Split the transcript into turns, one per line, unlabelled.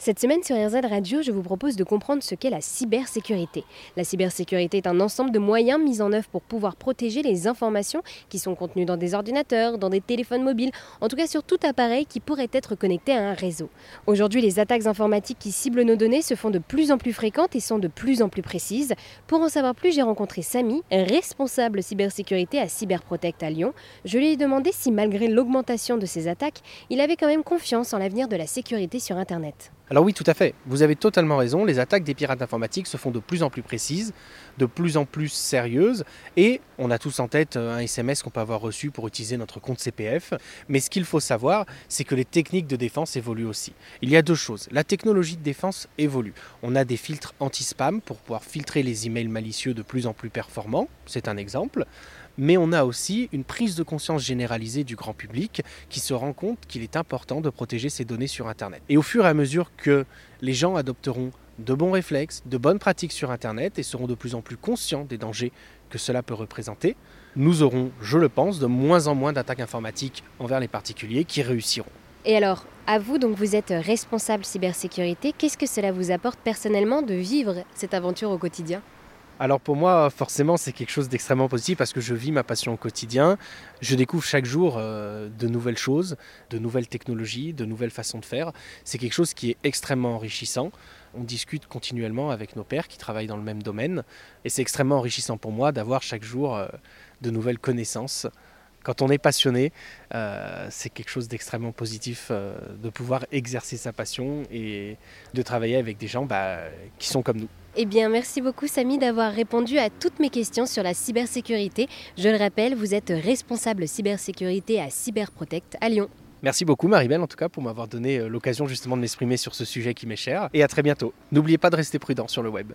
Cette semaine sur RZ Radio, je vous propose de comprendre ce qu'est la cybersécurité. La cybersécurité est un ensemble de moyens mis en œuvre pour pouvoir protéger les informations qui sont contenues dans des ordinateurs, dans des téléphones mobiles, en tout cas sur tout appareil qui pourrait être connecté à un réseau. Aujourd'hui, les attaques informatiques qui ciblent nos données se font de plus en plus fréquentes et sont de plus en plus précises. Pour en savoir plus, j'ai rencontré Samy, responsable cybersécurité à Cyberprotect à Lyon. Je lui ai demandé si malgré l'augmentation de ces attaques, il avait quand même confiance en l'avenir de la sécurité sur Internet.
Alors oui, tout à fait. Vous avez totalement raison. Les attaques des pirates informatiques se font de plus en plus précises, de plus en plus sérieuses. Et on a tous en tête euh, un SMS qu'on peut avoir reçu pour utiliser notre compte CPF. Mais ce qu'il faut savoir, c'est que les techniques de défense évoluent aussi. Il y a deux choses. La technologie de défense évolue. On a des filtres anti-spam pour pouvoir filtrer les emails malicieux de plus en plus performants. C'est un exemple mais on a aussi une prise de conscience généralisée du grand public qui se rend compte qu'il est important de protéger ses données sur Internet. Et au fur et à mesure que les gens adopteront de bons réflexes, de bonnes pratiques sur Internet et seront de plus en plus conscients des dangers que cela peut représenter, nous aurons, je le pense, de moins en moins d'attaques informatiques envers les particuliers qui réussiront.
Et alors, à vous, donc vous êtes responsable cybersécurité, qu'est-ce que cela vous apporte personnellement de vivre cette aventure au quotidien?
Alors pour moi, forcément, c'est quelque chose d'extrêmement positif parce que je vis ma passion au quotidien. Je découvre chaque jour euh, de nouvelles choses, de nouvelles technologies, de nouvelles façons de faire. C'est quelque chose qui est extrêmement enrichissant. On discute continuellement avec nos pairs qui travaillent dans le même domaine. Et c'est extrêmement enrichissant pour moi d'avoir chaque jour euh, de nouvelles connaissances quand on est passionné, euh, c'est quelque chose d'extrêmement positif de pouvoir exercer sa passion et de travailler avec des gens bah, qui sont comme nous.
Eh bien, merci beaucoup Samy d'avoir répondu à toutes mes questions sur la cybersécurité. Je le rappelle, vous êtes responsable cybersécurité à Cyberprotect à Lyon.
Merci beaucoup Maribel en tout cas pour m'avoir donné euh, l'occasion justement de m'exprimer sur ce sujet qui m'est cher et à très bientôt. N'oubliez pas de rester prudent sur le web.